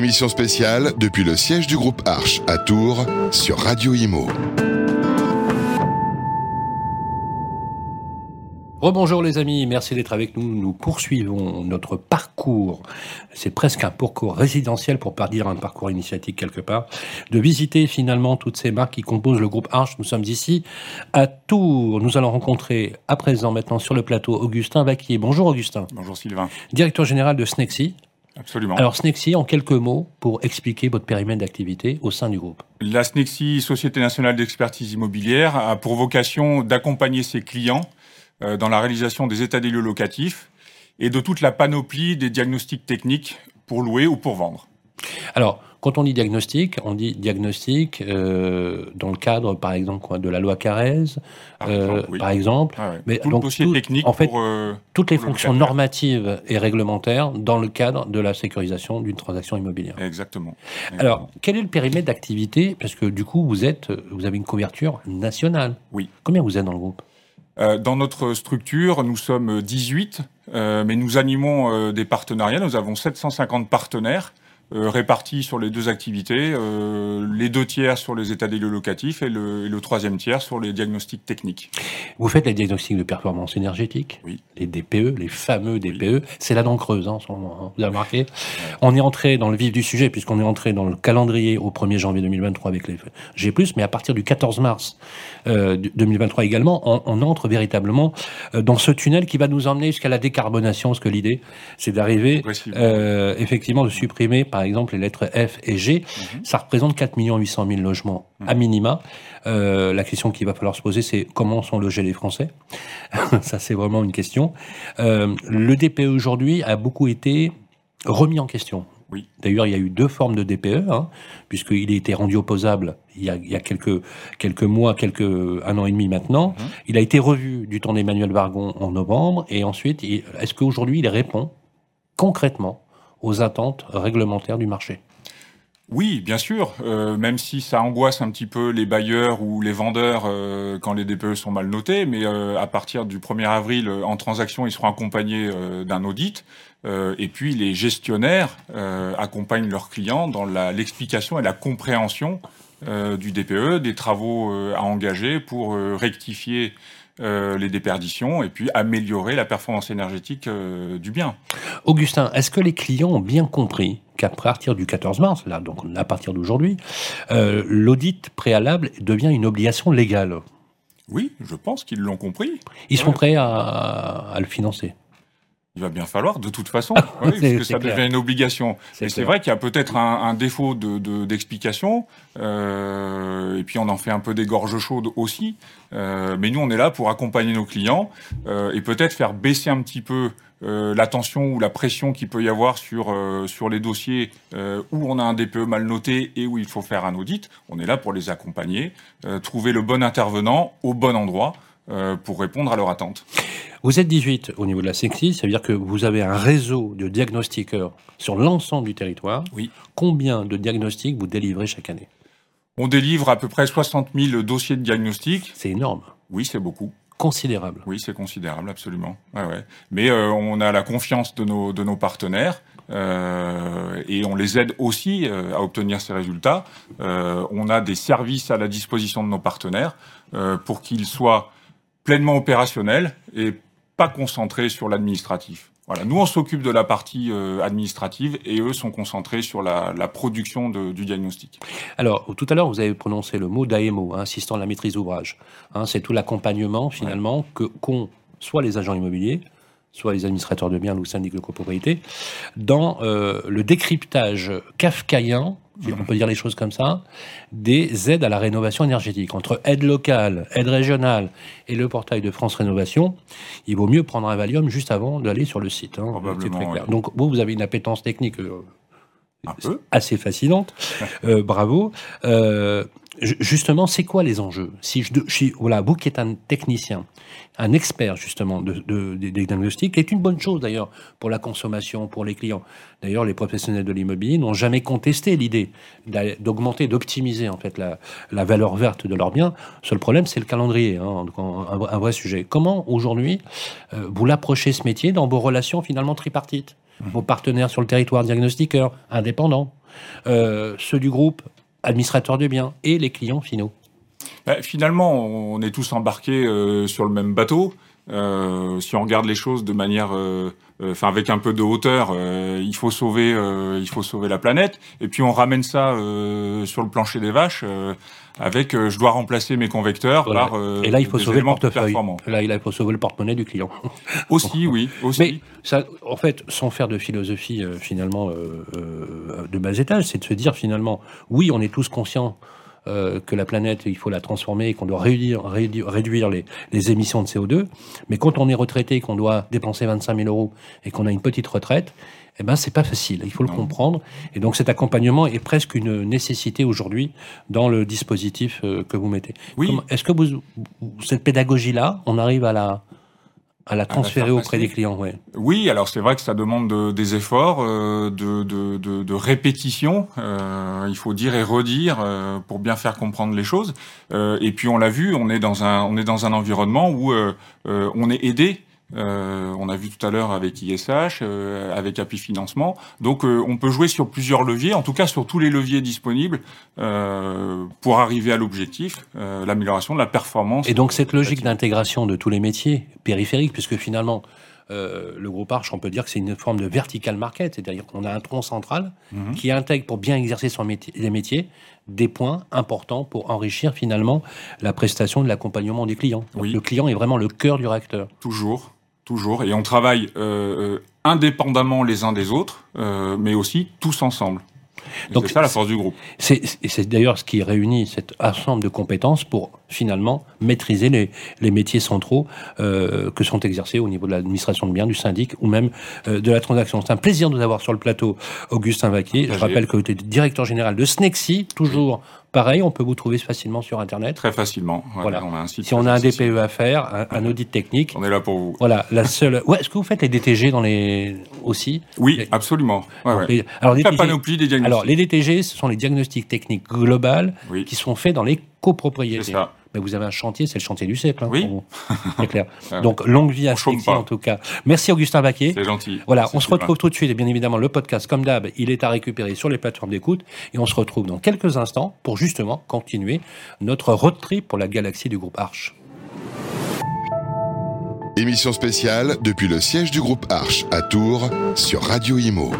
Émission spéciale depuis le siège du groupe Arche à Tours sur Radio Imo. Rebonjour les amis, merci d'être avec nous. Nous poursuivons notre parcours. C'est presque un parcours résidentiel pour pas dire un parcours initiatique quelque part. De visiter finalement toutes ces marques qui composent le groupe Arche. Nous sommes ici à Tours. Nous allons rencontrer à présent maintenant sur le plateau Augustin Vaquier. Bonjour Augustin. Bonjour Sylvain. Directeur général de Snexy. Absolument. Alors Snexy, en quelques mots, pour expliquer votre périmètre d'activité au sein du groupe. La Snexy, Société nationale d'expertise immobilière, a pour vocation d'accompagner ses clients euh, dans la réalisation des états des lieux locatifs et de toute la panoplie des diagnostics techniques pour louer ou pour vendre. Alors, quand on dit diagnostic, on dit diagnostic euh, dans le cadre, par exemple, quoi, de la loi Carrez, Par euh, exemple, oui. par exemple. Ah ouais. Mais Tout donc, dossier tout- technique en fait, pour, euh, toutes les fonctions locataire. normatives et réglementaires dans le cadre de la sécurisation d'une transaction immobilière. Exactement. Alors, quel est le périmètre d'activité? Parce que du coup, vous êtes, vous avez une couverture nationale. Oui. Combien vous êtes dans le groupe? Euh, dans notre structure, nous sommes 18, euh, mais nous animons euh, des partenariats. Nous avons 750 partenaires euh, répartis sur les deux activités, euh, les deux tiers sur les états des lieux locatifs et le, et le troisième tiers sur les diagnostics techniques. Vous faites les diagnostics de performance énergétique, Oui. les DPE, les fameux DPE. C'est la dent creuse hein, en ce moment, hein, vous avez remarqué? On est entré dans le vif du sujet, puisqu'on est entré dans le calendrier au 1er janvier 2023 avec les G+, mais à partir du 14 mars euh, 2023 également, on, on entre véritablement euh, dans ce tunnel qui va nous emmener jusqu'à la décarbonation, parce que l'idée, c'est d'arriver euh, effectivement de supprimer par exemple les lettres F et G. Mhm. Ça représente 4 800 000 logements à minima. Euh, la question qu'il va falloir se poser, c'est comment sont logés les Français Ça, c'est vraiment une question. Euh, le DPE aujourd'hui a beaucoup été remis en question. Oui. D'ailleurs, il y a eu deux formes de DPE, hein, puisqu'il a été rendu opposable il y a, il y a quelques, quelques mois, quelques, un an et demi maintenant. Mhm. Il a été revu du temps d'Emmanuel Vargon en novembre, et ensuite, est-ce qu'aujourd'hui, il répond concrètement aux attentes réglementaires du marché Oui, bien sûr, euh, même si ça angoisse un petit peu les bailleurs ou les vendeurs euh, quand les DPE sont mal notés, mais euh, à partir du 1er avril, euh, en transaction, ils seront accompagnés euh, d'un audit. Euh, et puis les gestionnaires accompagnent leurs clients dans l'explication et la compréhension du DPE, des travaux à engager pour rectifier euh, les déperditions et puis améliorer la performance énergétique euh, du bien. Augustin, est-ce que les clients ont bien compris qu'à partir du 14 mars, là, donc à partir d'aujourd'hui, euh, l'audit préalable devient une obligation légale? Oui, je pense qu'ils l'ont compris. Ils sont prêts à, à le financer Il va bien falloir, de toute façon, oui, parce que ça clair. devient une obligation. Et c'est vrai qu'il y a peut-être un, un défaut de, de- d'explication, euh, et puis on en fait un peu des gorges chaudes aussi. Euh, mais nous, on est là pour accompagner nos clients euh, et peut-être faire baisser un petit peu euh, la tension ou la pression qu'il peut y avoir sur euh, sur les dossiers euh, où on a un DPE mal noté et où il faut faire un audit. On est là pour les accompagner, euh, trouver le bon intervenant au bon endroit pour répondre à leurs attentes. Vous êtes 18 au niveau de la sexy, ça veut dire que vous avez un réseau de diagnostiqueurs sur l'ensemble du territoire. Oui. Combien de diagnostics vous délivrez chaque année? On délivre à peu près 60 000 dossiers de diagnostic. C'est énorme, Oui, c'est beaucoup. considérable. Oui, c'est considérable, absolument. Ouais, ouais. Mais euh, on a la confiance de nos, de nos partenaires euh, et on les aide aussi euh, à obtenir ces résultats. Euh, on a des services à la disposition de nos partenaires euh, pour qu'ils soient pleinement opérationnels et pas concentrés sur l'administratif. Voilà. Nous, on s'occupe de la partie euh, administrative et eux sont concentrés sur la, la production de- du diagnostic. Alors, tout à l'heure, vous avez prononcé le mot d'AMO, hein, assistant à la maîtrise d'ouvrage. Hein, c'est tout l'accompagnement, finalement, que qu'ont soit les agents immobiliers, soit les administrateurs de biens ou syndics de copropriété, dans euh, le décryptage kafkaïen, si on peut dire les choses comme ça, des aides à la rénovation énergétique. Entre aide locale, aide régionale et le portail de France Rénovation, il vaut mieux prendre un Valium juste avant d'aller sur le site. hein. Probablement, très clair. oui. Donc, vous, vous avez une appétence technique euh, assez fascinante. Euh, bravo. Euh, justement, c'est quoi les enjeux? Si je, suis- voilà, vous qui êtes un technicien, un expert justement de, de- des des diagnostics, est une bonne chose d'ailleurs pour la consommation, pour les clients. D'ailleurs, les professionnels de l'immobilier n'ont jamais contesté l'idée d'a- d'augmenter, d'optimiser en fait la, la valeur verte de leurs biens. Seul problème, c'est le calendrier, hein, un, un vrai sujet. Comment aujourd'hui euh, vous l'approchez ce métier dans vos relations finalement tripartites? Vos partenaires sur le territoire, diagnostiqueurs, indépendants, euh, ceux du groupe, administrateurs de biens, et les clients finaux bah, Finalement, on est tous embarqués euh, sur le même bateau. Euh, si on regarde les choses de manière, euh, euh, enfin avec un peu de hauteur, il faut sauver, il faut sauver la planète. Et puis on ramène ça sur le plancher des vaches avec, je dois remplacer mes convecteurs par. Et là, il faut sauver le portefeuille. Là, il faut sauver le porte-monnaie du client. aussi, oui, aussi. Mais ça, en fait, sans faire de philosophie finalement de bas étage, c'est de se dire finalement, oui, on est tous conscients euh, que la planète, il faut la transformer et qu'on doit réduire, réduire, les, les, émissions de CO2. Mais quand on est retraité, qu'on doit dépenser 25 000 euros et qu'on a une petite retraite, eh ben c'est pas facile. Il faut le comprendre. Et donc cet accompagnement est presque une nécessité aujourd'hui dans le dispositif euh, que vous mettez. Oui. Est-ce que vous, cette pédagogie-là, on arrive à la à la transférer auprès des clients, ouais. Oui, alors c'est vrai que ça demande des efforts, euh, de, de, de, de, répétition. Euh, il faut dire et redire euh, pour bien faire comprendre les choses. Euh, et puis on l'a vu, on est dans un on est dans un environnement où euh, on est aidé euh, on a vu tout à l'heure avec ISH, euh, avec Happy Financement. Donc euh, on peut jouer sur plusieurs leviers, en tout cas sur tous les leviers disponibles pour arriver à l'objectif, l'amélioration de la performance. Et donc cette logique d'intégration de tous les métiers périphériques, puisque finalement le groupe Arch, on peut dire que c'est une forme de vertical market, c'est-à-dire qu'on a un tronc central mhm. qui intègre pour bien exercer son métier, les métiers des points importants pour enrichir finalement la prestation de l'accompagnement des clients. Oui. Le client est vraiment le cœur du réacteur. Toujours toujours, et on travaille euh, euh, indépendamment les uns des autres, euh, mais aussi tous ensemble. Donc c'est ça la force du groupe. C'est d'ailleurs ce qui réunit cet ensemble de compétences pour finalement maîtriser les, les métiers centraux euh, que sont exercés au niveau de l'administration de biens, du syndic ou même euh, de la transaction. C'est un plaisir de vous avoir sur le plateau Augustin Vaquier. Je rappelle que vous êtes directeur général de Snexi, toujours Pareil, on peut vous trouver facilement sur Internet. Très facilement. voilà. On a un site si on a un DPE à faire, un, audit technique. On est là pour vous. Voilà. La seule. Ouais, est-ce que vous faites les DTG dans les aussi? Oui, absolument. Ouais, Alors, les panoplie des diagnostics. Alors, les DTG, ce sont les diagnostics techniques globales qui sont faits dans les copropriétés. C'est ça mais vous avez un chantier, c'est le chantier du siècle. Hein, oui, c'est clair. Donc longue vie à Sexy en tout cas. Merci Augustin Baquet. C'est gentil. Voilà, on se retrouve tout de suite et bien évidemment le podcast comme d'hab, il est à récupérer sur les plateformes d'écoute et on se retrouve dans quelques instants pour justement continuer notre road trip pour la galaxie du groupe Arch. Émission spéciale depuis le siège du groupe Arch à Tours sur Radio Imo.